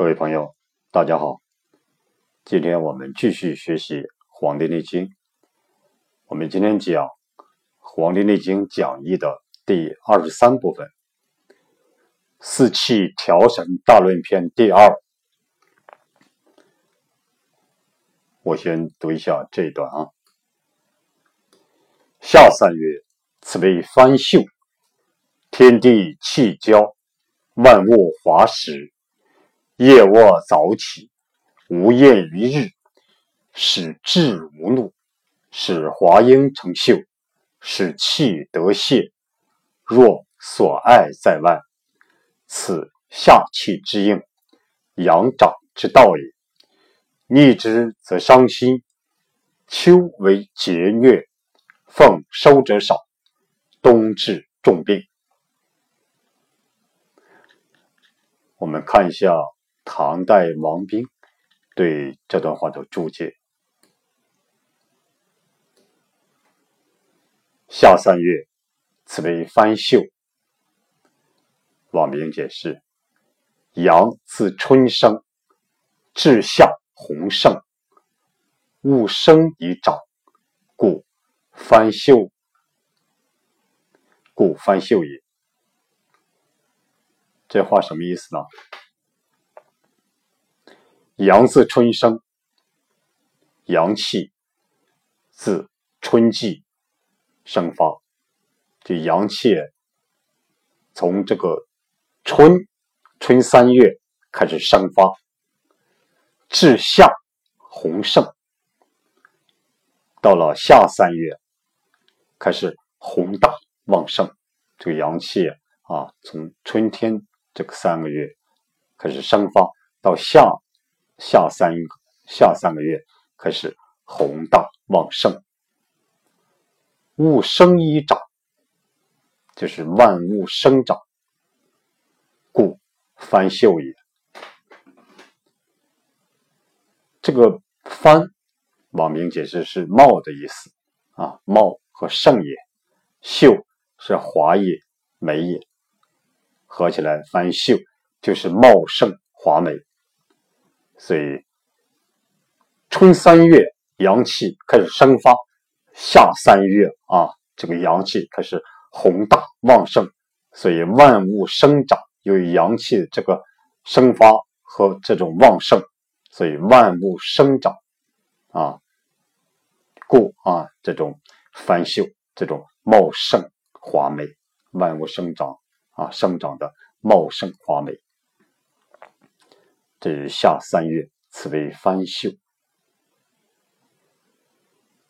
各位朋友，大家好。今天我们继续学习《黄帝内经》。我们今天讲《黄帝内经讲义》的第二十三部分《四气调神大论篇》第二。我先读一下这一段啊。夏三月，此为番秀，天地气交，万物华实。夜卧早起，无厌于日，使志无怒，使华英成秀，使气得泄。若所爱在外，此下气之应，阳长之道也。逆之则伤心。秋为节虐，奉收者少，冬至重病。我们看一下。唐代王冰对这段话的注解：夏三月，此为番秀。王冰解释：阳自春生，至夏红盛，物生以长，故番秀，故番秀也。这话什么意思呢？阳自春生，阳气自春季生发，就阳气从这个春春三月开始生发，至夏红盛，到了夏三月开始宏大旺盛。这个阳气啊，从春天这个三个月开始生发，到夏。下三下三个月开始宏大旺盛，物生一长，就是万物生长，故番秀也。这个番，网名解释是茂的意思啊，茂和盛也，秀是华也、美也，合起来番秀就是茂盛华美。所以，春三月阳气开始生发，夏三月啊，这个阳气开始宏大旺盛，所以万物生长。由于阳气的这个生发和这种旺盛，所以万物生长啊，故啊这种繁秀，这种茂盛华美，万物生长啊，生长的茂盛华美。这是夏三月，此为番秀。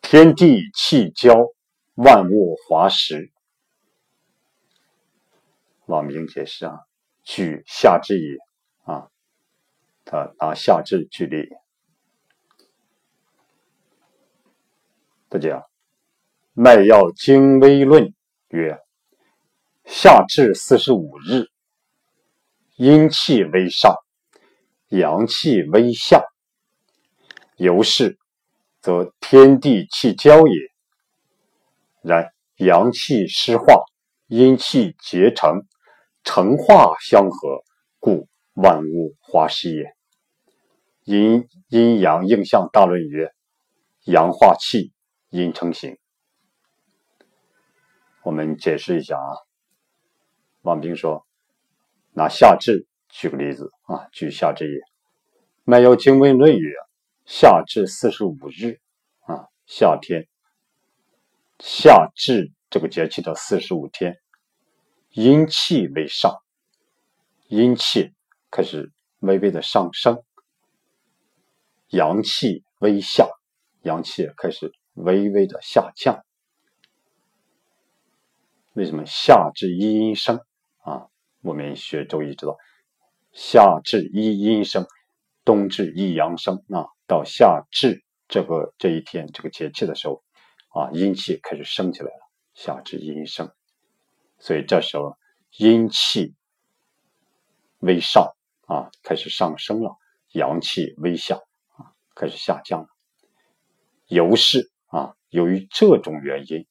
天地气交，万物华实。老明解释啊，举夏至也啊，他拿夏至举例。不讲《脉要精微论》曰：夏至四十五日，阴气为上。阳气微下，由是，则天地气交也。然阳气失化，阴气结成，成化相合，故万物化实也。阴阴阳应象大论曰：阳化气，阴成形。我们解释一下啊。王冰说：“那夏至。”举个例子啊，举夏至也。《脉要经文论》曰：“夏至四十五日啊，夏天，夏至这个节气的四十五天，阴气为上，阴气开始微微的上升，阳气微下，阳气开始微微的下降。为什么夏至一阴生啊？我们学周易知道。”夏至一阴生，冬至一阳生。啊，到夏至这个这一天这个节气的时候，啊，阴气开始升起来了。夏至阴生，所以这时候阴气微上，啊，开始上升了；阳气微下，啊，开始下降了。由是啊，由于这种原因，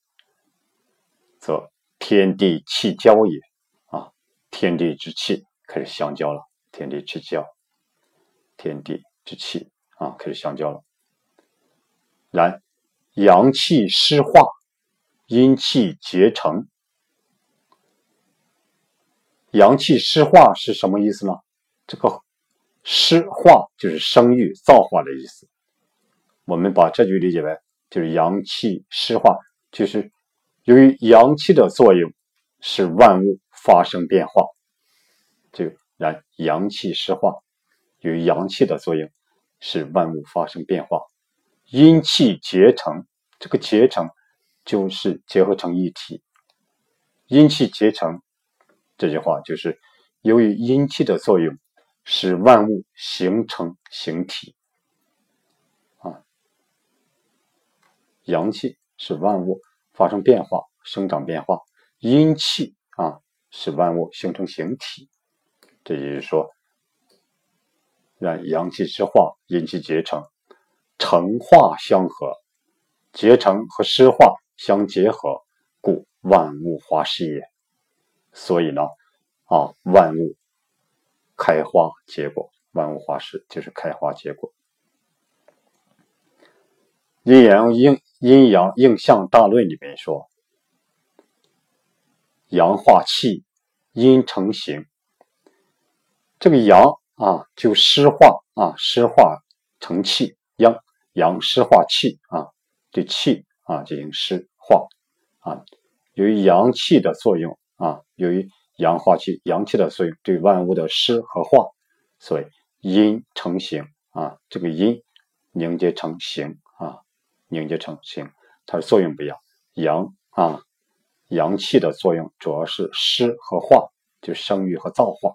则天地气交也。啊，天地之气开始相交了。天地之交，天地之气啊，开始相交了。然阳气湿化，阴气结成。阳气湿化是什么意思呢？这个湿化就是生育、造化的意思。我们把这句理解为，就是阳气湿化，就是由于阳气的作用，使万物发生变化。阳气湿化，由于阳气的作用，使万物发生变化。阴气结成，这个结成就是结合成一体。阴气结成。这句话就是由于阴气的作用，使万物形成形体。啊，阳气使万物发生变化、生长变化；阴气啊，使万物形成形体。这也就是说，让阳气湿化，阴气结成，成化相合，结成和湿化相结合，故万物化湿也。所以呢，啊，万物开花结果，万物化实就是开花结果。阴阳应阴阳应象大论里面说，阳化气，阴成形。这个阳啊，就湿化啊，湿化成气，阳阳湿化气啊，对气啊进行湿化啊，由于阳气的作用。啊，由于阳化气，阳气的作用对万物的湿和化，所以阴成形啊。这个阴凝结成形啊，凝结成形，它的作用不一样。阳啊，阳气的作用主要是湿和化，就生育和造化。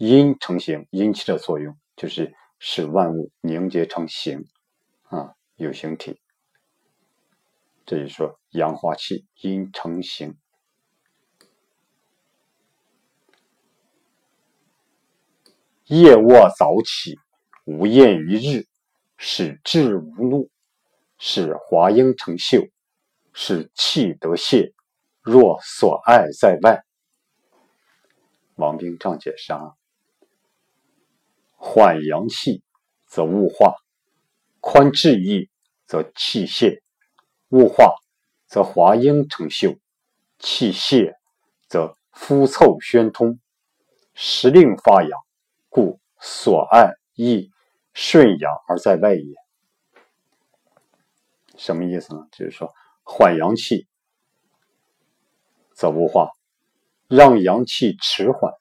阴成形，阴气的作用就是使万物凝结成形啊，有形体。这就说阳化气，阴成形。夜卧早起，无厌于日，使志无怒，使华英成秀，使气得泄。若所爱在外，王兵仗解释啊：缓阳气则物化，宽志意则气泄，物化则华英成秀，气泄则肤凑宣通，时令发养。故所爱亦顺阳而在外也。什么意思呢？就是说，缓阳气则无化，让阳气迟缓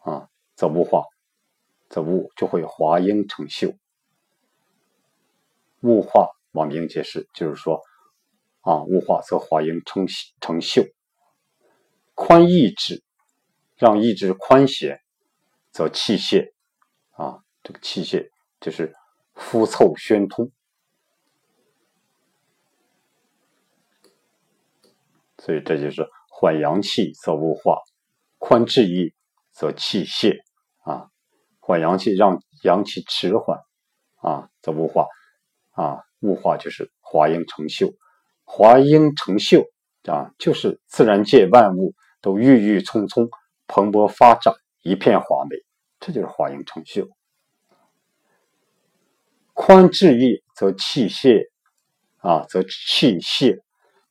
啊，则无化，则物就会华英成秀。物化，王明解释，就是说啊，物化则华英成成秀。宽意志，让意志宽闲。则气泄啊，这个气泄就是肤凑宣通，所以这就是缓阳气则物化，宽志意则气泄。缓阳气让阳气迟缓啊，则物化啊，物化就是华英成秀，华英成秀啊，就是自然界万物都郁郁葱葱，蓬勃发展。一片华美，这就是华英成秀。宽志意则气泄啊，则气泄，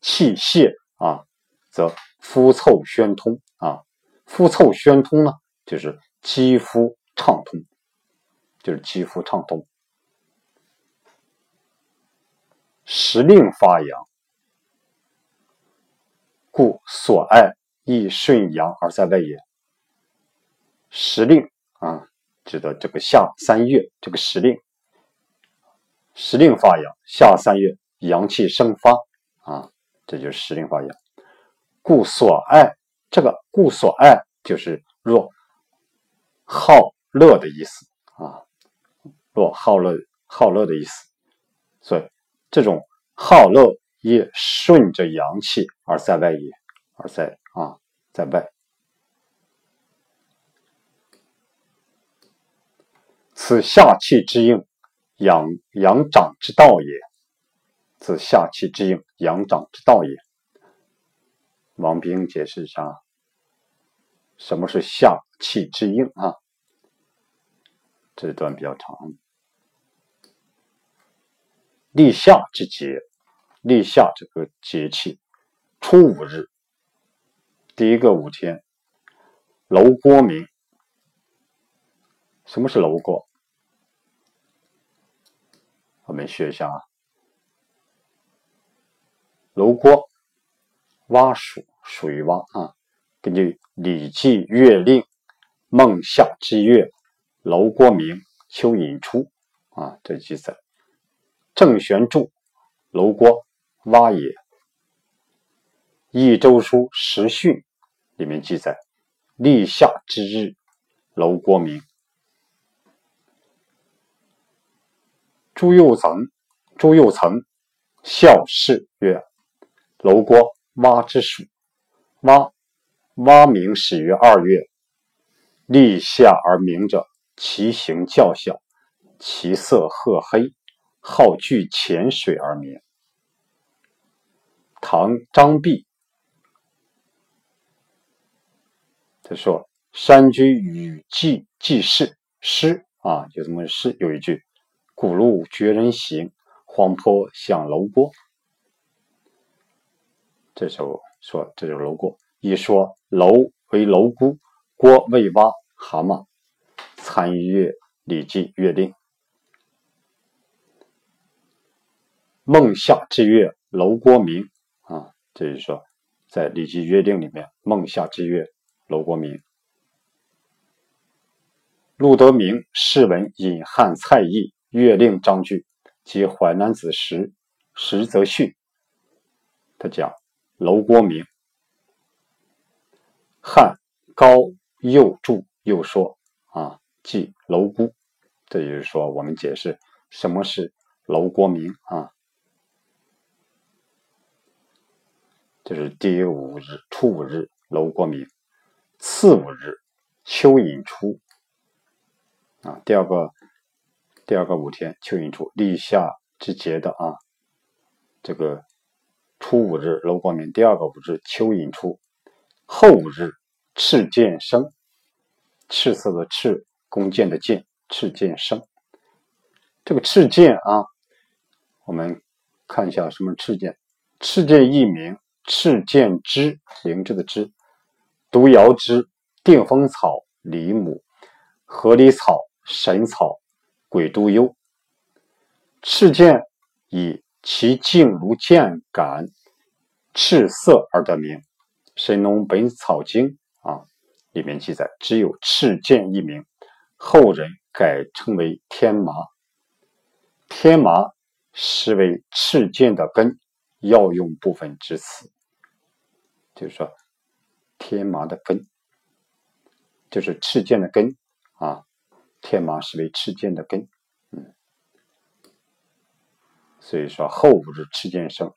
气泄啊，则肤凑宣通啊。肤凑宣通呢，就是肌肤畅通，就是肌肤畅通。时令发阳，故所爱亦顺阳而在外也。时令啊，指的这个夏三月，这个时令，时令发阳，夏三月阳气生发啊，这就是时令发阳。故所爱，这个故所爱就是若好乐的意思啊，若好乐好乐的意思，所以这种好乐也顺着阳气而在外也，而在啊在外。此下气之应，阳阳长之道也。此下气之应，阳长之道也。王冰解释一下，什么是下气之应啊？这一段比较长。立夏之节，立夏这个节气，初五日，第一个五天，楼郭明。什么是楼郭？我们学一下啊。楼郭，蛙属，属于蛙啊。根据《礼记·月令》，孟夏之月，楼郭明，蚯蚓出啊，这记载。郑玄注：楼郭，蛙也。《益州书·时训》里面记载：立夏之日，楼郭明。朱佑曾，朱佑曾，孝事曰：“楼郭，蛙之属。蛙，蛙鸣始于二月，立夏而鸣者，其形较小，其色褐黑。”好聚浅水而鸣。唐张弼他说：“山居雨季季事诗啊，有这么诗？有一句：‘古路绝人行，黄坡响楼郭。’这时候说这就是楼郭。一说楼为楼姑，郭为蛙蛤蟆，参阅《礼记·月令》。孟夏之月，楼郭明啊，这就是说，在《礼记月令》里面，孟夏之月，楼郭明。陆德明释文引汉蔡邕月令章句及淮南子时时则训，他讲楼郭明。汉高又注又说，即楼姑，这就是说，我们解释什么是楼国明啊。这是第五日，初五日，楼国明；次五日，蚯蚓出。啊，第二个，第二个五天，蚯蚓出，立夏之节的啊。这个初五日，楼国明；第二个五日，蚯蚓出；后五日，赤见生。赤色的赤，弓箭的箭，赤箭生。这个赤箭啊，我们看一下什么赤剑？赤剑一名。赤剑枝，灵芝的枝，毒瑶枝，定风草，李母，河狸草，神草，鬼都幽。赤剑以其茎如剑杆，赤色而得名。《神农本草经》啊，里面记载只有赤剑一名，后人改称为天麻。天麻实为赤剑的根。药用部分之词，就是说，天麻的根，就是赤剑的根啊。天麻是为赤剑的根，嗯。所以说后五日赤剑生。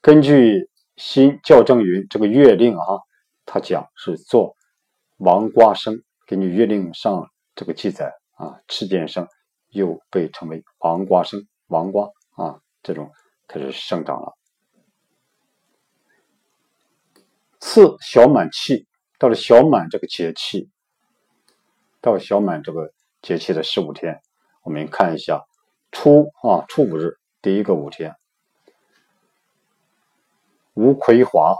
根据新校正云这个月令啊，他讲是做王瓜生。根据月令上这个记载啊，赤剑生又被称为王瓜生，王瓜啊，这种开始生长了。次小满气，到了小满这个节气，到小满这个节气的十五天，我们看一下初啊初五日第一个五天，吴葵华，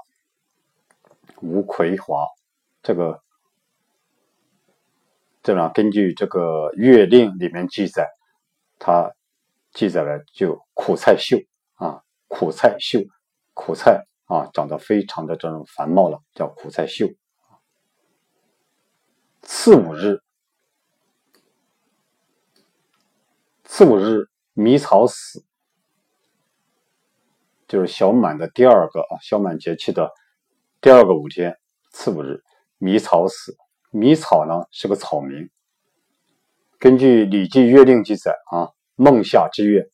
吴葵华，这个这样根据这个月令里面记载，它记载了就苦菜秀啊，苦菜秀，苦菜。啊，长得非常的这种繁茂了，叫苦菜秀。次五日，次五日迷草死，就是小满的第二个啊，小满节气的第二个五天，次五日迷草死。迷草呢是个草名，根据《礼记·月令》记载啊，孟夏之月，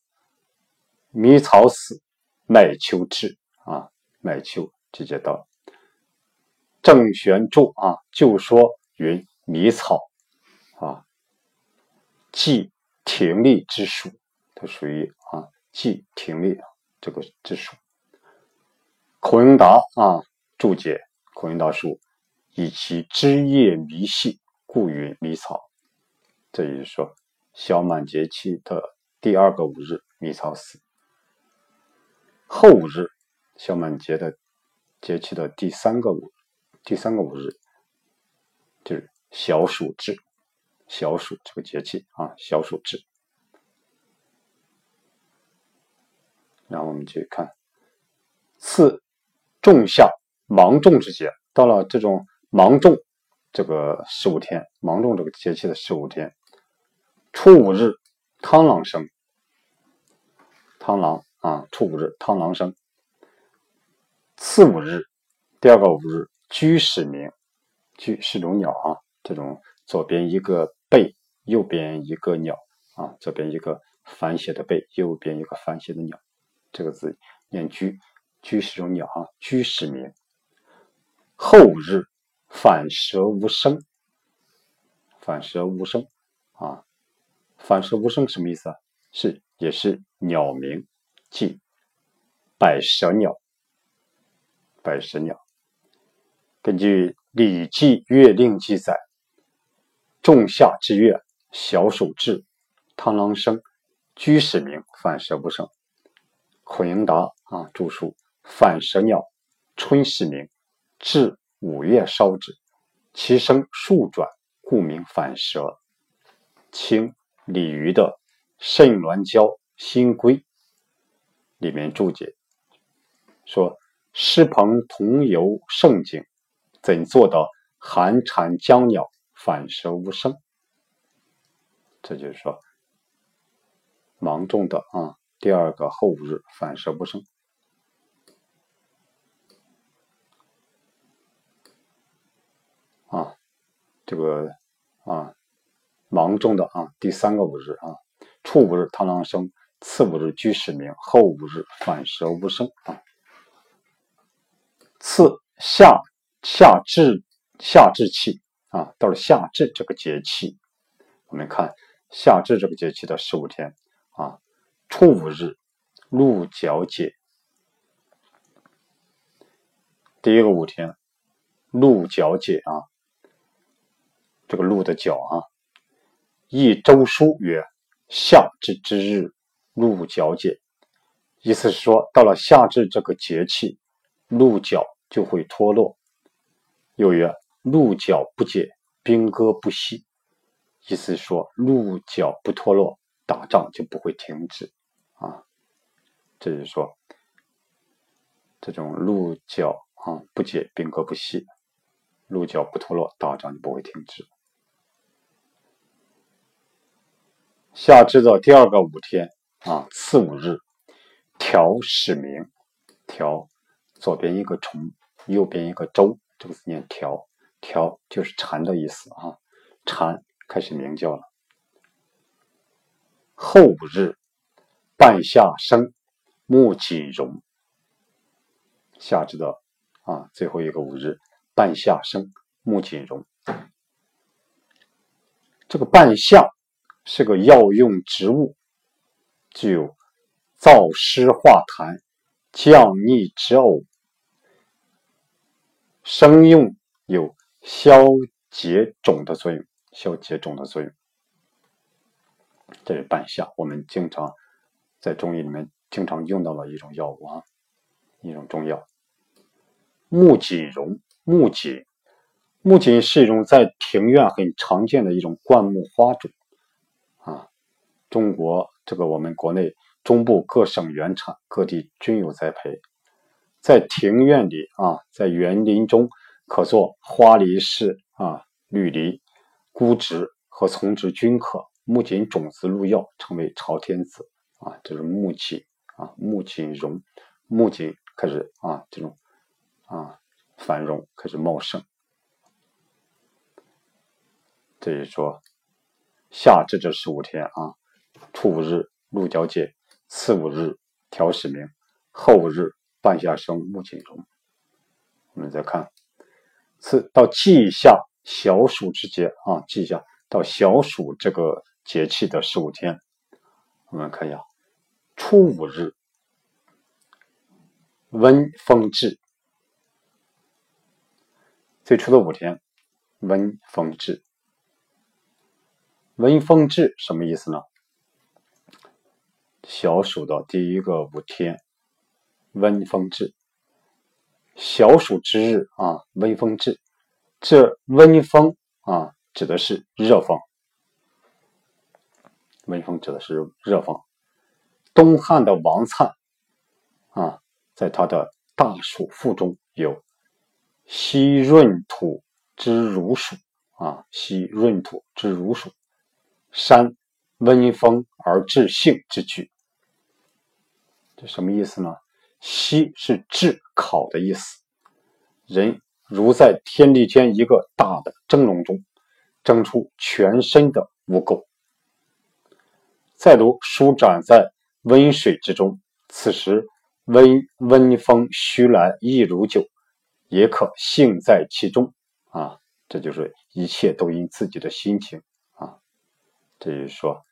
迷草死，麦秋至啊。麦秋直接到郑玄注啊，就说云迷草啊，即停立之属，它属于啊，即停立这个之属。孔颖达啊注解孔颖达书，以其枝叶弥细，故云迷草。这也就是说，小满节气的第二个五日弥草死。后五日，小满节的节气的第三个五，第三个五日，就是小暑至，小暑这个节气啊，小暑至。然后我们去看，次仲夏芒种之节，到了这种芒种这个十五天，芒种这个节气的十五天，初五日，螳螂生，螳螂。啊，初五日，螳螂生。次五日，第二个五日，居始鸣。居是种鸟啊，这种左边一个贝，右边一个鸟啊，左边一个反写的贝，右边一个反写的鸟。这个字念居，居是种鸟啊，居始鸣。后五日，反舌无声。反舌无声啊，反舌无声什么意思啊？是也是鸟鸣。即百舌鸟，百舌鸟。根据《礼记月令》记载，仲夏之月，小暑至，螳螂生，居始鸣，反舌不声。孔颖达啊，著书：反舌鸟，春始鸣，至五月烧之，其声数转，故名反舌。清李渔的《肾鸾交新归》。里面注解说：“诗朋同游胜景，怎做到寒蝉江鸟，反舌无声？”这就是说，芒种的啊，第二个后日反舌不声这个啊，芒种的啊，第三个五日啊，初五日螳螂生。次五日居始鸣，后五日反舌无声啊。次夏夏至夏至气啊，到了夏至这个节气，我们看夏至这个节气的十五天啊，初五日鹿角解，第一个五天鹿角解啊，这个鹿的角啊，一周书曰夏至之日。鹿角解，意思是说，到了夏至这个节气，鹿角就会脱落。又曰：鹿角不解，兵戈不息。意思是说，鹿角不脱落，打仗就不会停止。啊，这就是说，这种鹿角啊不解，兵戈不息，鹿角不脱落，打仗就不会停止。夏至的第二个五天。啊，次五日，调始鸣。条左边一个虫，右边一个周，这个字念调，调就是蝉的意思啊，蝉开始鸣叫了。后五日，半夏生，木槿荣。夏至的啊，最后一个五日，半夏生，木槿荣。这个半夏是个药用植物。具有燥湿化痰、降逆止呕，生用有消结肿的作用，消结肿的作用。这是半夏，我们经常在中医里面经常用到的一种药物啊，一种中药。木槿蓉，木槿，木槿是一种在庭院很常见的一种灌木花种，中国。这个我们国内中部各省原产，各地均有栽培，在庭院里啊，在园林中可做花梨式啊、绿梨、孤植和丛植均可。木槿种子入药，称为朝天子啊，这是木槿啊，木槿荣，木槿开始啊，这种啊繁荣开始茂盛。这一说，夏至这十五天啊。初五日鹿角解，次五日条始鸣，后五日半夏生，木槿荣。我们再看，次到季夏小暑之节啊，季夏到小暑这个节气的十五天，我们看一下，初五日温风至，最初的五天温风至，温风至什么意思呢？小暑的第一个五天，温风至。小暑之日啊，温风至。这温风啊，指的是热风。温风指的是热风。东汉的王粲啊，在他的《大暑赋》中有“昔闰土之如暑”啊，“昔闰土之如暑”，山温风而至性之句。这什么意思呢？“昔”是炙烤的意思。人如在天地间一个大的蒸笼中蒸出全身的污垢，再如舒展在温水之中，此时温温风徐来，亦如酒，也可兴在其中啊。这就是一切都因自己的心情啊。这就是说，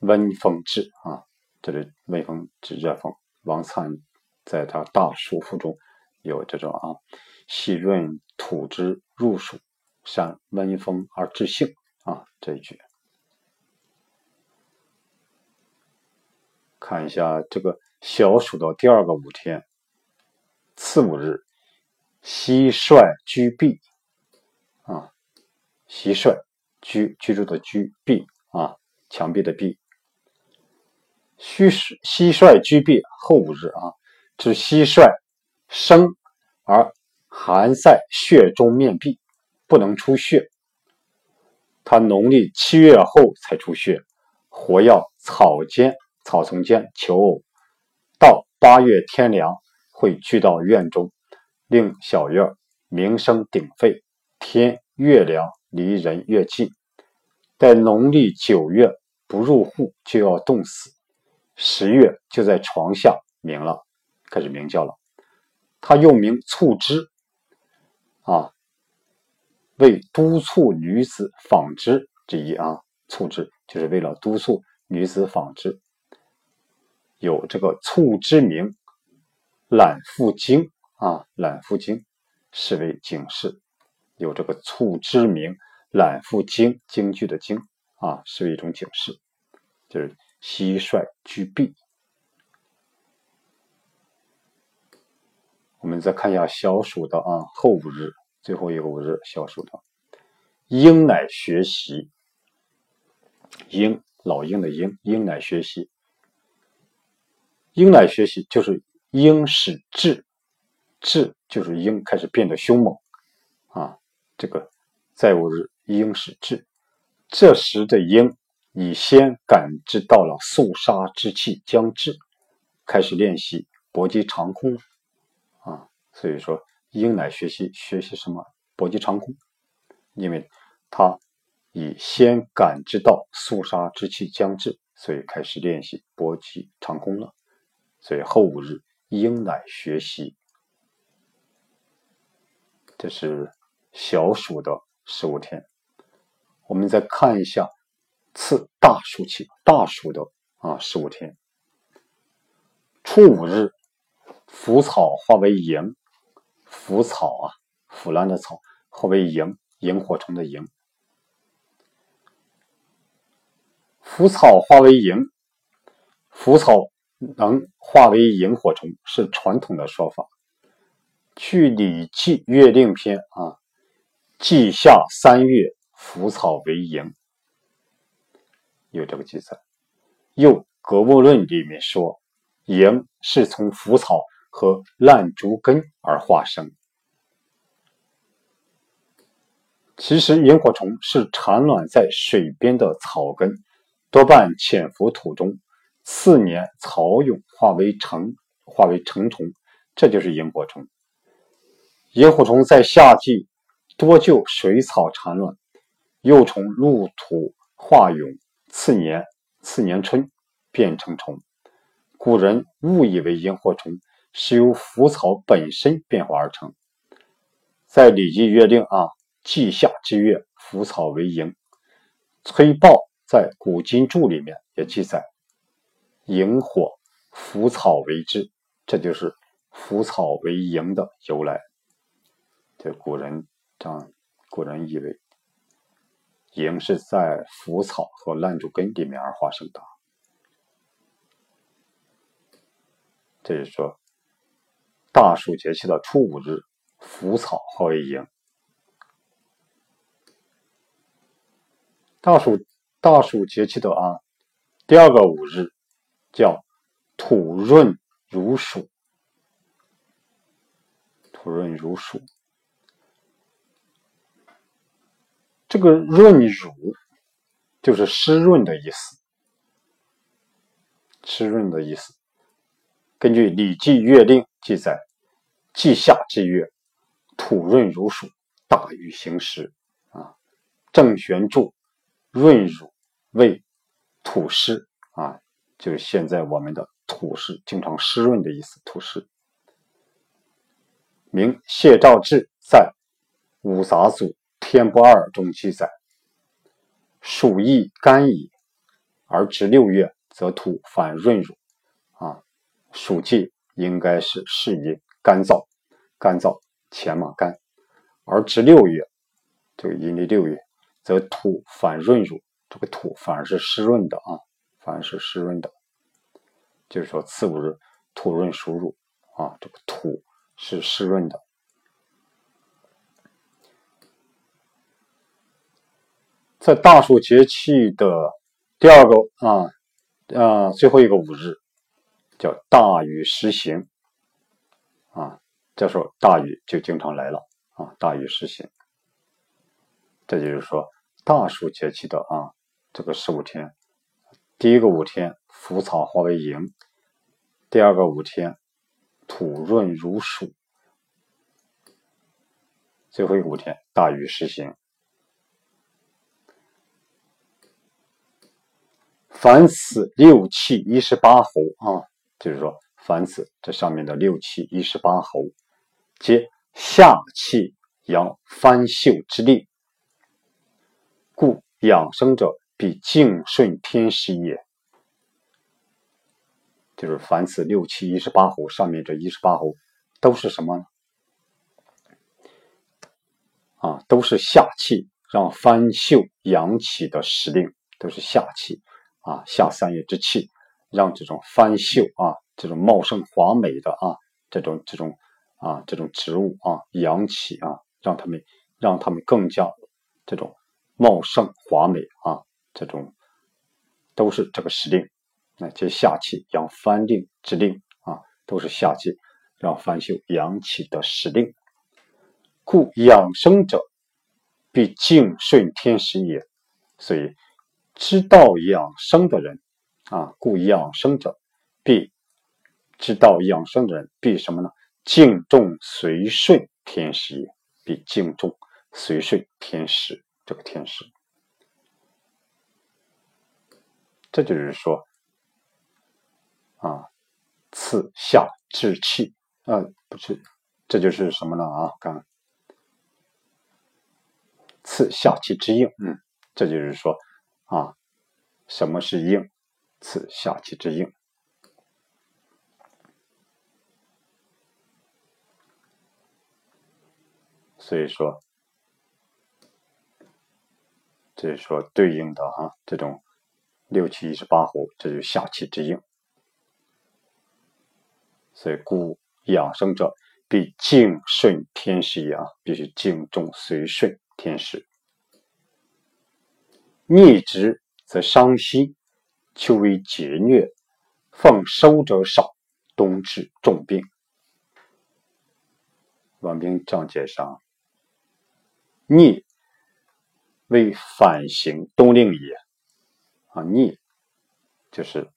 温风至啊，这里温风指热风。王粲在他《大暑赋》中有这种啊。细润土之入暑，善温风而致性啊这一句，看一下这个小暑的第二个五天，次五日，蟋蟀居壁啊，蟋蟀居居住的居壁啊，墙壁的壁，蟋蟋蟀居壁后五日啊，指蟋蟀生而。寒在血中面壁，不能出血。他农历七月后才出血，活要草间、草丛间求偶。到八月天凉，会聚到院中，令小院名声鼎沸。天越凉，离人越近。在农历九月不入户，就要冻死。十月就在床下鸣了，开始鸣叫了。他又名促织。啊，为督促女子纺织之一啊，促织就是为了督促女子纺织，有这个促织名，揽妇经啊，揽妇经视为警示，有这个促织名，揽妇经京剧的经啊，是为一种警示，就是蟋蟀居壁。我们再看一下小暑的啊后五日。最后一个五日，小暑的鹰乃学习，鹰老鹰的鹰，鹰乃学习，鹰乃学习就是鹰始智，智就是鹰开始变得凶猛啊。这个在五日，鹰始智，这时的鹰已先感知到了肃杀之气将至，开始练习搏击长空啊。所以说。鹰乃学习学习什么搏击长空，因为他已先感知到肃杀之气将至，所以开始练习搏击长空了。所以后五日鹰乃学习，这是小暑的十五天。我们再看一下次大暑期大暑的啊十五天，初五日，腐草化为萤。腐草啊，腐烂的草，化为萤，萤火虫的萤。腐草化为萤，腐草能化为萤火虫，是传统的说法。据《礼记月令篇》啊，季夏三月，腐草为萤，有这个记载。又《格物论》里面说，萤是从腐草。和烂竹根而化生。其实，萤火虫是产卵在水边的草根，多半潜伏土中，次年草蛹化为成，化为成虫，这就是萤火虫。萤火虫在夏季多就水草产卵，幼虫入土化蛹，次年次年春变成虫。古人误以为萤火虫。是由腐草本身变化而成。在《礼记月令》啊，季夏之月，腐草为萤。崔豹在《古今注》里面也记载：“萤火，腐草为之。”这就是腐草为萤的由来。这古人这样，古人以为寅是在腐草和烂竹根里面而化生的。这是说，大暑节气的初五日，腐草化为寅。大暑大暑节气的啊，第二个五日叫土润如暑，土润如暑。这个润乳就是湿润的意思，湿润的意思。根据《礼记月令》记载，季夏之月，土润如暑，大禹行时。啊，郑玄注：润乳为土湿啊，就是现在我们的土湿，经常湿润的意思。土湿。明谢兆志在《五杂组》。天不二中记载：暑易干矣，而至六月，则土反润乳。啊，暑季应该是适宜干燥，干燥且嘛干，而至六月，这个阴历六月，则土反润乳。这个土反而是湿润的啊，反而是湿润的。就是说，次五日土润属乳啊，这个土是湿润的。在大暑节气的第二个啊啊最后一个五日，叫大雨时行啊，这时候大雨就经常来了啊，大雨时行。这就是说，大暑节气的啊这个十五天，第一个五天腐草化为萤，第二个五天土润如暑，最后一个五天大雨时行。凡此六气一十八候啊，就是说，凡此这上面的六气一十八候，皆下气阳翻秀之令，故养生者必敬顺天时也。就是凡此六气一十八候，上面这一十八候都是什么呢？啊，都是下气让翻秀阳起的时令，都是下气。啊，下三月之气，让这种翻秀啊，这种茂盛华美的啊，这种这种啊，这种植物啊，扬起啊，让他们让他们更加这种茂盛华美啊，这种都是这个时令。那这下气养翻令之令啊，都是下气让翻秀扬起的时令。故养生者必敬顺天时也，所以。知道养生的人啊，故养生者必知道养生的人必什么呢？敬重随顺天时也，必敬重随顺天时。这个天时，这就是说啊，次下之气啊，不是，这就是什么呢？啊，刚次下气之应，嗯，这就是说。啊，什么是应？此下气之应。所以说，这是说对应的哈，这种六气一十八候，这就是下气之应。所以，故养生者必敬顺天时也啊，必须敬重随顺天时。逆之则伤心，秋为劫虐，奉收者少，冬至重病。王兵章节上，逆为反行冬令也。啊，逆就是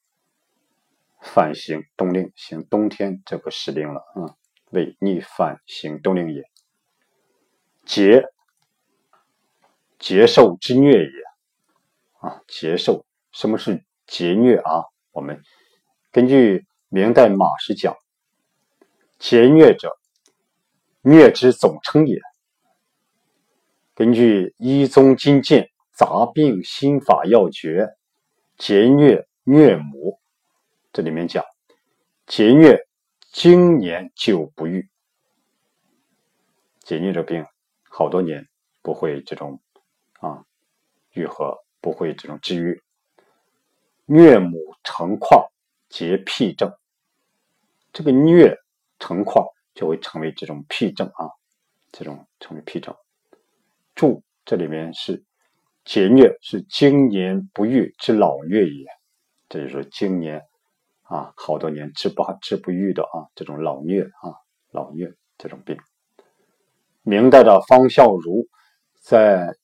反行冬令，行冬天这个时令了啊，为逆反行冬令也。节节受之虐也。啊，劫受，什么是劫虐啊？我们根据明代马氏讲，劫虐者，虐之总称也。根据《一宗金鉴杂病心法要诀》，劫虐虐母，这里面讲，劫虐经年久不愈，劫虐这病好多年不会这种啊。愈合，不会这种治愈。虐母成块结癖症，这个虐成块就会成为这种癖症啊，这种成为癖症。注这里面是结虐是经年不愈之老虐也，这就是经年啊好多年治不治不愈的啊这种老虐啊老虐这种病。明代的方孝孺在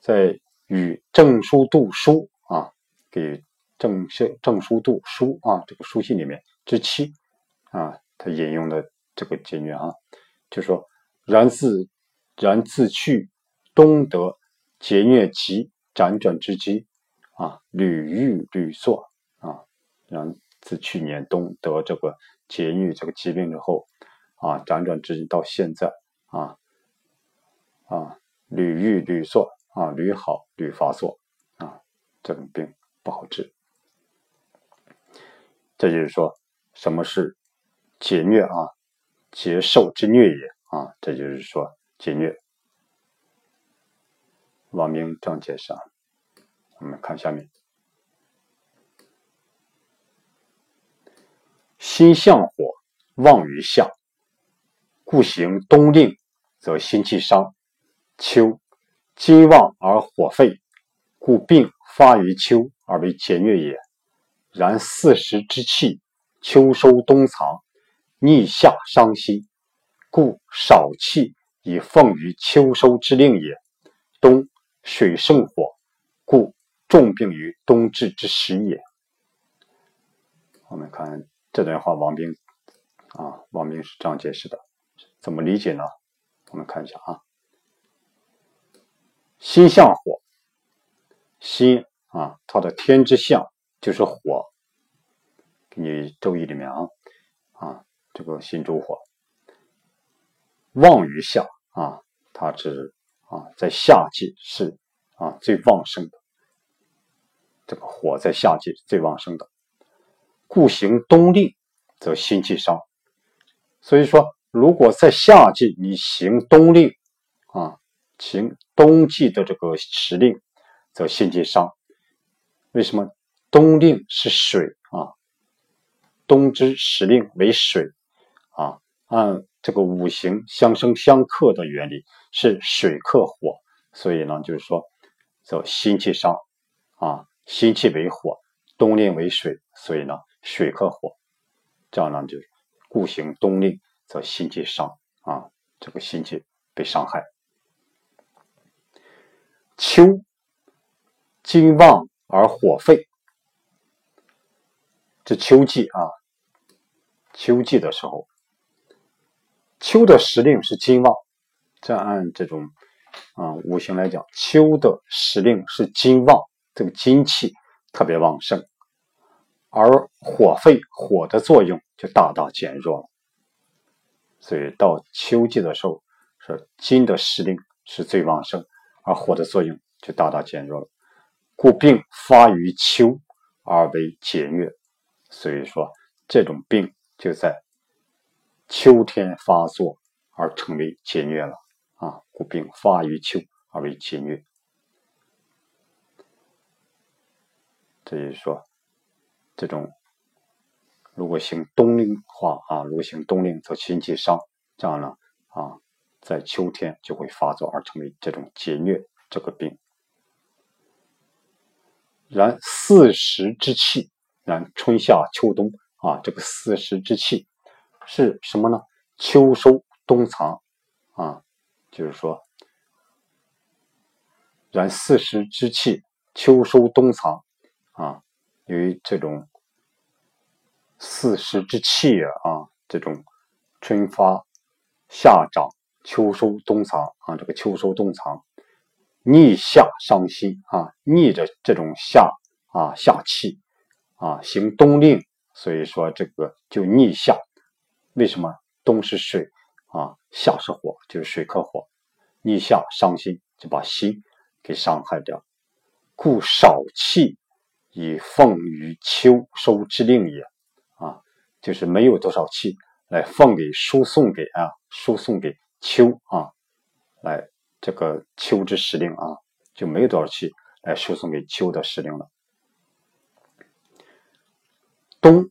在与郑书度书啊。给郑书郑书度书啊，这个书信里面之七啊，他引用的这个节约啊，就说然自然自去东得节虐疾辗转之机啊，屡愈屡作啊，然自去年冬得这个节疟这个疾病之后啊，辗转之机到现在啊啊，屡愈屡作啊，屡好屡发作啊，这种病。不好治，这就是说，什么是解虐啊？劫受之虐也啊！这就是说解虐。王明这样解释啊。我们看下面，心向火，旺于夏，故行冬令，则心气伤。秋，金旺而火废，故病发于秋。而为节疟也。然四时之气，秋收冬藏，逆夏伤心，故少气以奉于秋收之令也。冬水胜火，故重病于冬至之时也。我们看这段话，王冰啊，王冰是这样解释的，怎么理解呢？我们看一下啊，心向火，心。啊，它的天之象就是火，给你《周易》里面啊，啊，这个心主火，旺于夏啊，它是啊，在夏季是啊最旺盛的，这个火在夏季是最旺盛的，故行冬令，则心气伤。所以说，如果在夏季你行冬令啊，行冬季的这个时令，则心气伤。为什么冬令是水啊？冬之时令为水啊，按这个五行相生相克的原理是水克火，所以呢，就是说，叫心气伤啊，心气为火，冬令为水，所以呢，水克火，这样呢就故行冬令则心气伤啊，这个心气被伤害。秋，金旺。而火废，这秋季啊，秋季的时候，秋的时令是金旺。再按这种啊五行来讲，秋的时令是金旺，这个金气特别旺盛，而火废，火的作用就大大减弱了。所以到秋季的时候，是金的时令是最旺盛，而火的作用就大大减弱了。故病发于秋而为节疟，所以说这种病就在秋天发作而成为节疟了啊！故病发于秋而为节疟，这就是说，这种如果行冬令话啊，如果行冬令则心气伤，这样呢啊，在秋天就会发作而成为这种节疟这个病。然四时之气，然春夏秋冬啊，这个四时之气是什么呢？秋收冬藏啊，就是说，然四时之气，秋收冬藏啊，由于这种四时之气，啊，这种春发、夏长、秋收冬藏啊，这个秋收冬藏。逆夏伤心啊，逆着这种夏啊夏气啊行冬令，所以说这个就逆夏。为什么冬是水啊，夏是火，就是水克火，逆夏伤心就把心给伤害掉。故少气以奉于秋收之令也啊，就是没有多少气来奉给输送给啊输送给秋啊来。这个秋之时令啊，就没有多少气来输送给秋的时令了。冬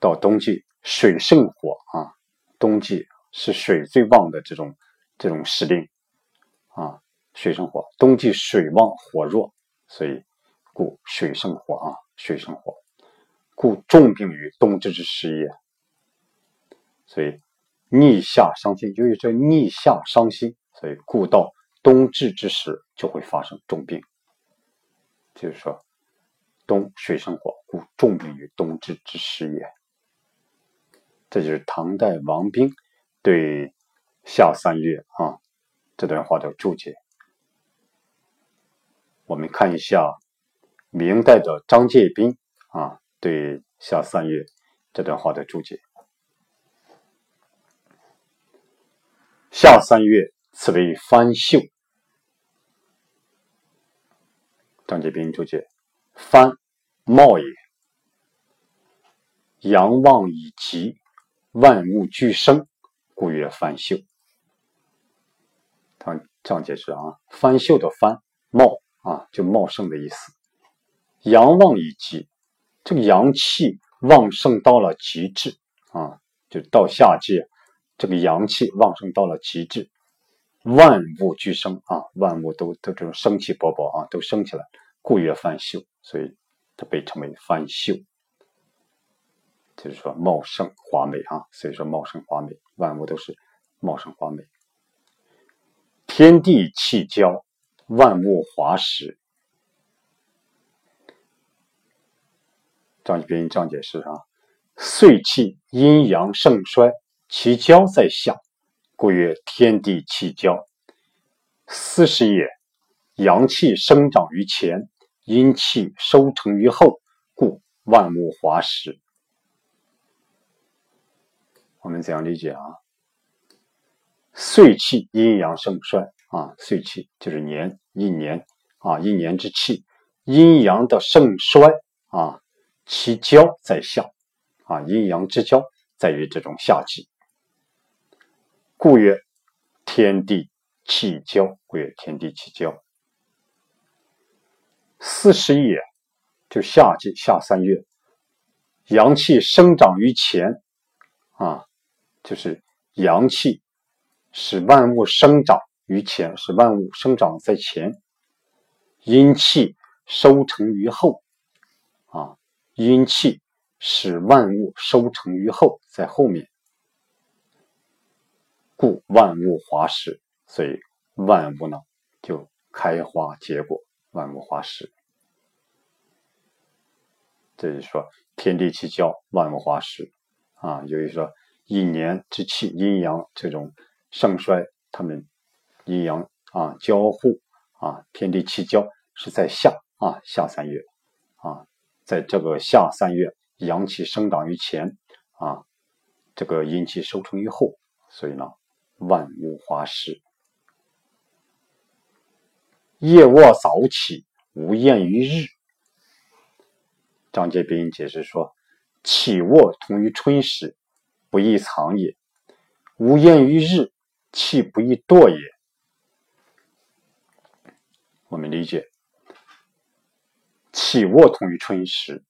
到冬季，水胜火啊，冬季是水最旺的这种这种时令啊，水胜火，冬季水旺火弱，所以故水胜火啊，水胜火，故重病于冬至之时也。所以逆夏伤心，由于这逆夏伤心，所以故到冬至之时就会发生重病。就是说，冬水生火，故重病于冬至之时也。这就是唐代王冰对夏三月啊这段话的注解。我们看一下明代的张介宾啊对夏三月这段话的注解。夏三月，此为番秀。张介宾注解：番，茂也。阳旺以极，万物俱生，故曰番秀。他这样解释啊，番秀的番，茂啊，就茂盛的意思。阳旺以极，这个阳气旺盛到了极致啊，就到夏季。这个阳气旺盛到了极致，万物俱生啊，万物都都这种生气勃勃啊，都生起来，故曰翻秀，所以它被称为翻秀，就是说茂盛华美啊，所以说茂盛华美，万物都是茂盛华美。天地气交，万物华实。张继斌这样解释啊，岁气阴阳盛衰。其交在下，故曰天地气交。四时也，阳气生长于前，阴气收成于后，故万物华实。我们怎样理解啊？岁气阴阳盛衰啊，岁气就是年一年啊，一年之气，阴阳的盛衰啊，其交在下啊，阴阳之交在于这种夏季。故曰天地气交，故曰天地气交。四时也，就夏季夏三月，阳气生长于前，啊，就是阳气使万物生长于前，使万物生长在前；阴气收成于后，啊，阴气使万物收成于后，在后面。故万物华实，所以万物呢就开花结果，万物华实。这就是说天地气交，万物华实啊。由于说一年之气，阴阳这种盛衰，他们阴阳啊交互啊，天地气交是在夏啊夏三月啊，在这个夏三月，阳气生长于前啊，这个阴气收成于后，所以呢。万物华实。夜卧早起，无厌于日。张杰斌解释说：“起卧同于春时，不宜藏也；无厌于日，气不宜惰也。”我们理解，起卧同于春时，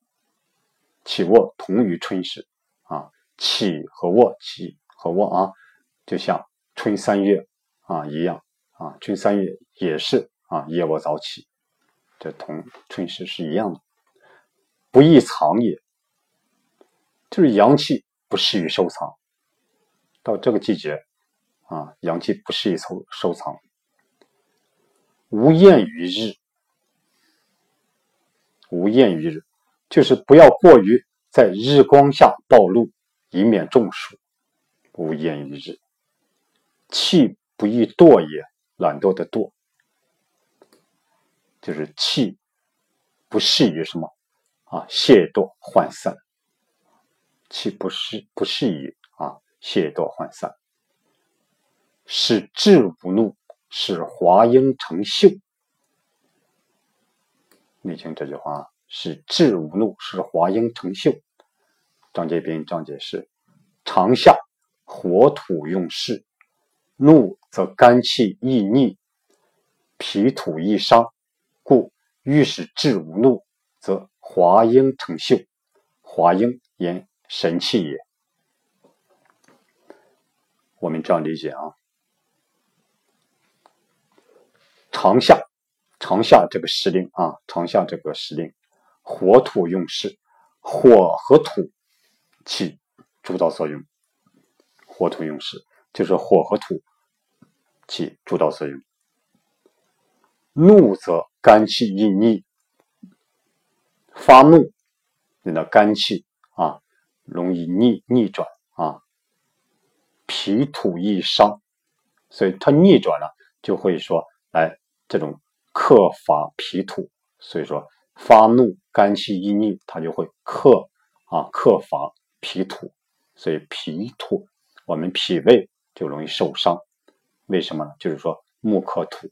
起卧同于春时啊，起和卧，起和卧啊，就像。春三月啊，一样啊，春三月也是啊，夜卧早起，这同春时是一样的。不宜藏也，就是阳气不适于收藏。到这个季节啊，阳气不适宜收收藏。无厌于日，无厌于日，就是不要过于在日光下暴露，以免中暑。无厌于日。气不易惰也，懒惰的惰，就是气不适于什么啊？懈惰涣散，气不适不适于啊？懈惰涣散，使志无怒，使华英成秀。你听这句话，使志无怒，使华英成秀。张杰斌张杰是：长夏火土用事。怒则肝气易逆，脾土易伤，故欲使志无怒，则华阴成秀。华阴言神气也。我们这样理解啊。长夏，长夏这个时令啊，长夏这个时令，火土用事，火和土起主导作用。火土用事就是火和土起主导作用。怒则肝气易逆，发怒，你的肝气啊容易逆逆转啊，脾土易伤，所以它逆转了就会说，哎，这种克伐脾土，所以说发怒肝气易逆，它就会克啊克伐脾土，所以脾土我们脾胃就容易受伤，为什么呢？就是说木克土。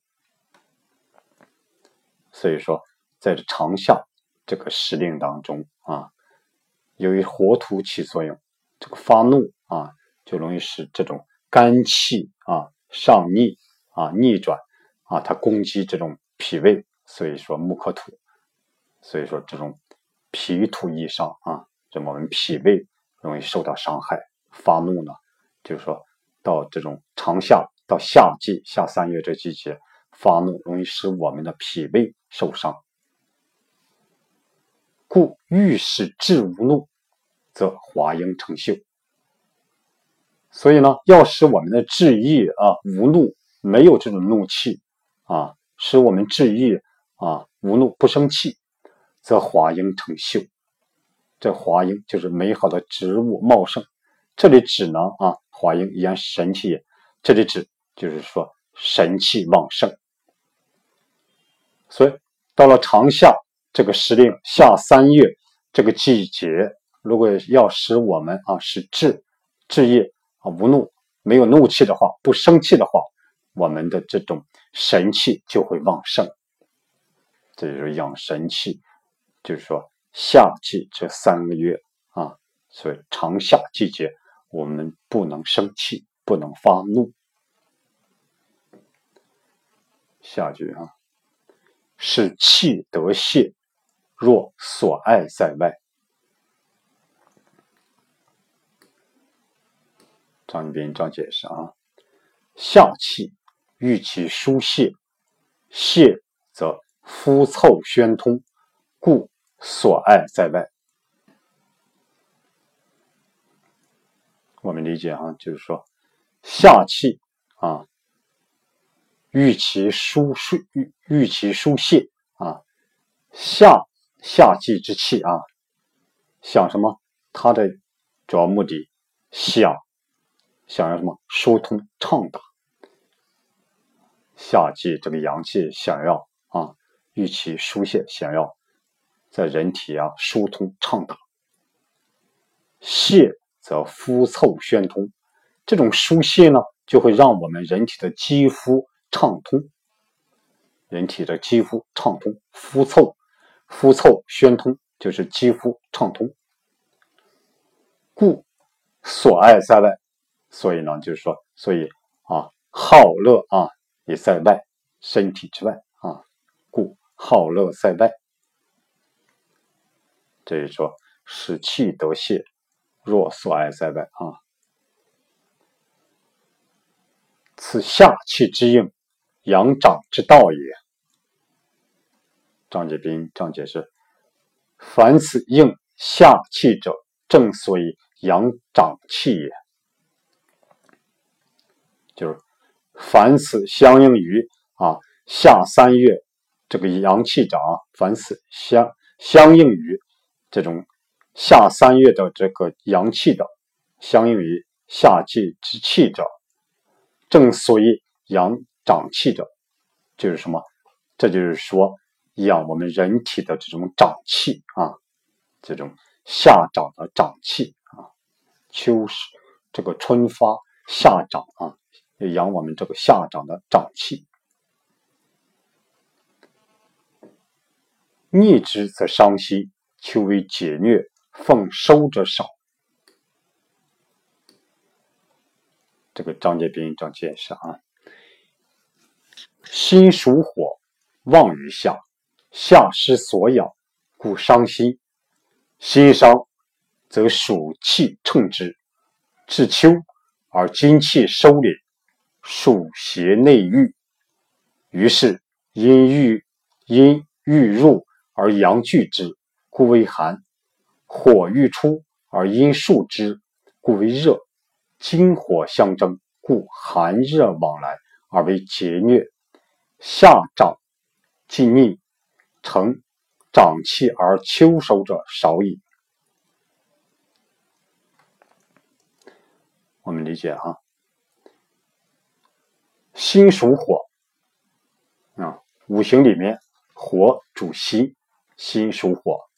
所以说，在这长夏这个时令当中啊，由于火土起作用，这个发怒啊，就容易使这种肝气啊上逆啊逆转啊，它攻击这种脾胃，所以说木克土，所以说这种脾土易伤啊，这我们脾胃容易受到伤害。发怒呢，就是说到这种长夏到夏季夏三月这季节。发怒容易使我们的脾胃受伤，故欲使志无怒，则华英成秀。所以呢，要使我们的志意啊无怒，没有这种怒气啊，使我们志意啊无怒不生气，则华英成秀。这华英就是美好的植物茂盛。这里指呢啊，华英言神气。这里指就是说神气旺盛。所以，到了长夏这个时令，夏三月这个季节，如果要使我们啊使志志业啊无怒，没有怒气的话，不生气的话，我们的这种神气就会旺盛。这就是养神气，就是说夏季这三个月啊，所以长夏季节我们不能生气，不能发怒。下句啊。使气得泄，若所爱在外。张斌张解释啊，下气欲其疏泄，泄则肤凑宣通，故所爱在外。我们理解啊，就是说下气啊。欲其疏泄，欲欲其疏泄啊，夏夏季之气啊，想什么？它的主要目的想想要什么？疏通畅达。夏季这个阳气想要啊，欲其疏泄，想要在人体啊疏通畅达。泄则肤凑宣通，这种疏泄呢，就会让我们人体的肌肤。畅通，人体的肌肤畅通，肤凑，肤凑宣通，就是肌肤畅通。故所爱在外，所以呢，就是说，所以啊，好乐啊也在外，身体之外啊，故好乐在外。这是说，使气得泄，若所爱在外啊，此下气之应。阳长之道也。张杰斌张解释：凡此应下气者，正所以阳长气也。就是凡此相应于啊夏三月这个阳气长，凡此相相应于这种夏三月的这个阳气的，相应于夏季之气者，正所以阳。长气者，就是什么？这就是说，养我们人体的这种长气啊，这种夏长的长气啊，秋是这个春发夏长啊，养我们这个夏长的长气。逆之则伤息，秋为解疟，奉收者少。这个张杰斌张解释啊。心属火，旺于夏，夏失所养，故伤心。心伤，则暑气乘之，至秋而精气收敛，暑邪内郁，于是阴郁阴郁入而阳聚之，故为寒；火欲出而阴数之，故为热。金火相争，故寒热往来而为劫虐。夏长既逆，成长气而秋收者少矣。我们理解啊，心属火。啊，五行里面火主心，心属火，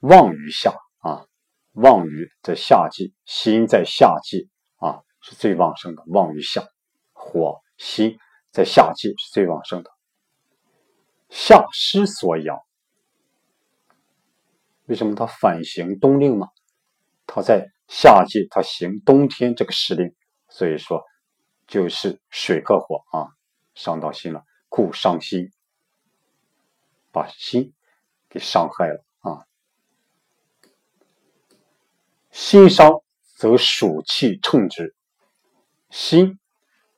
旺于夏啊，旺于在夏季，心在夏季啊是最旺盛的，旺于夏，火心在夏季是最旺盛的。夏湿所养，为什么它反行冬令呢？它在夏季，它行冬天这个时令，所以说就是水克火啊，伤到心了，故伤心，把心给伤害了啊。心伤则暑气乘之，心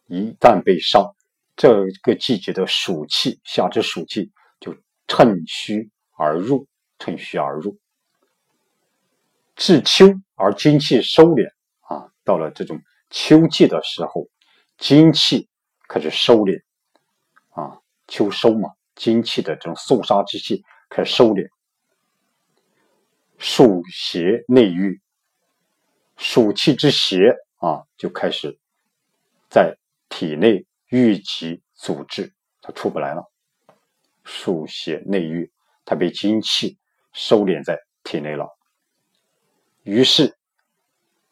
一旦被伤。这个季节的暑气，夏之暑气就趁虚而入，趁虚而入，至秋而精气收敛啊。到了这种秋季的时候，精气开始收敛啊，秋收嘛，精气的这种肃杀之气开始收敛，暑邪内郁，暑气之邪啊，就开始在体内。郁积阻滞，它出不来了。暑邪内郁，它被精气收敛在体内了。于是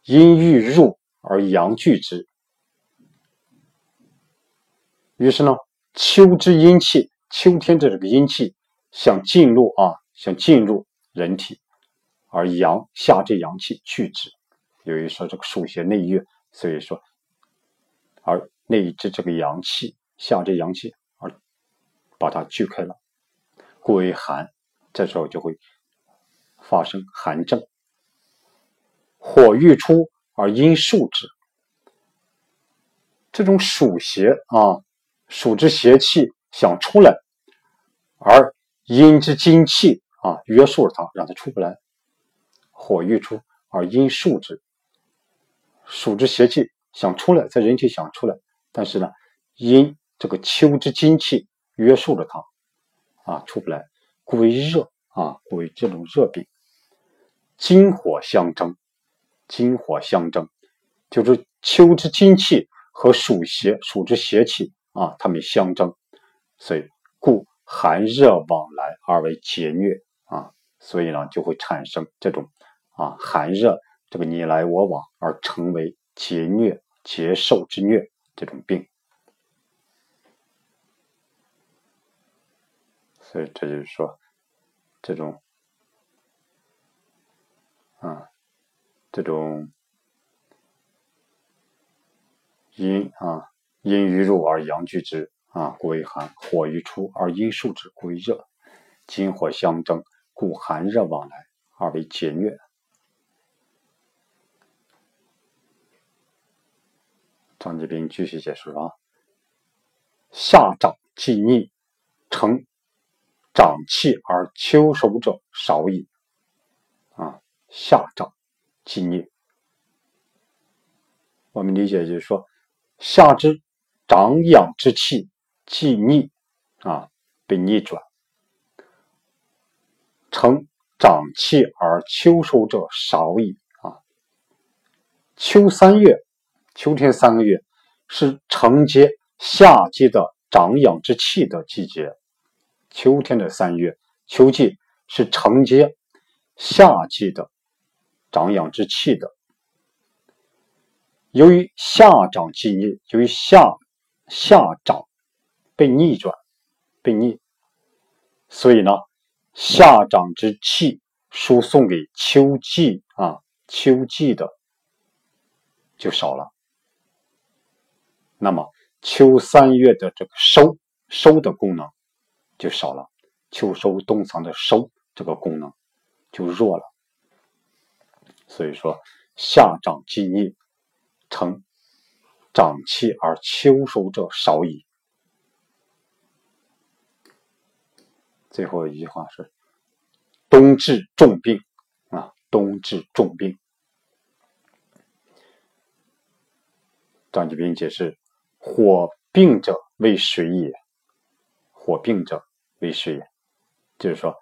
阴郁入而阳聚之。于是呢，秋之阴气，秋天的这个阴气想进入啊，想进入人体，而阳夏之阳气聚之。由于说这个暑邪内郁，所以说而。内置这个阳气，下这阳气而把它聚开了，故为寒。这时候就会发生寒症。火欲出而阴数之，这种暑邪啊，暑之邪气想出来，而阴之精气啊约束了它，让它出不来。火欲出而阴数之，暑之邪气想出来，在人体想出来。但是呢，因这个秋之精气约束了它，啊，出不来，故为热啊，故为这种热病。金火相争，金火相争，就是秋之精气和暑邪、暑之邪气啊，它们相争，所以故寒热往来而为劫虐啊，所以呢，就会产生这种啊寒热这个你来我往而成为劫虐、劫受之虐。这种病，所以这就是说，这种啊，这种阴啊，阴于入而阳聚之啊，故为寒；火于出而阴受之，故为热。金火相争，故寒热往来而为节虐。张继斌继续解释啊，夏长既逆，成长气而秋收者少矣。啊，夏长既逆，我们理解就是说，夏之长养之气既逆啊，被逆转，成长气而秋收者少矣。啊，秋三月。秋天三个月是承接夏季的长养之气的季节。秋天的三月，秋季是承接夏季的长养之气的。由于夏长季逆，由于夏夏长被逆转、被逆，所以呢，夏长之气输送给秋季啊，秋季的就少了。那么秋三月的这个收收的功能就少了，秋收冬藏的收这个功能就弱了。所以说，夏长积逆，成长气而秋收者少矣。最后一句话是：冬治重病啊，冬治重病。张继斌解释：火病者为水也，火病者为水也，就是说，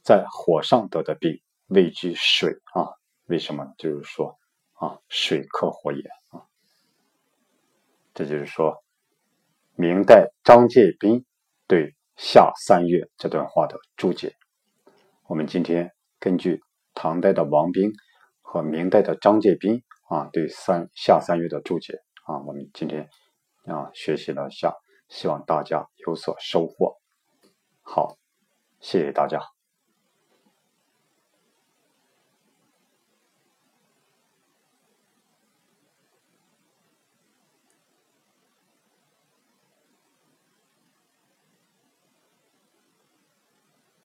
在火上得的病，位居水啊。为什么？就是说啊，水克火也啊。这就是说，明代张介宾对夏三月这段话的注解。我们今天根据唐代的王冰和明代的张介宾啊对三夏三月的注解。啊，我们今天啊学习了一下，希望大家有所收获。好，谢谢大家。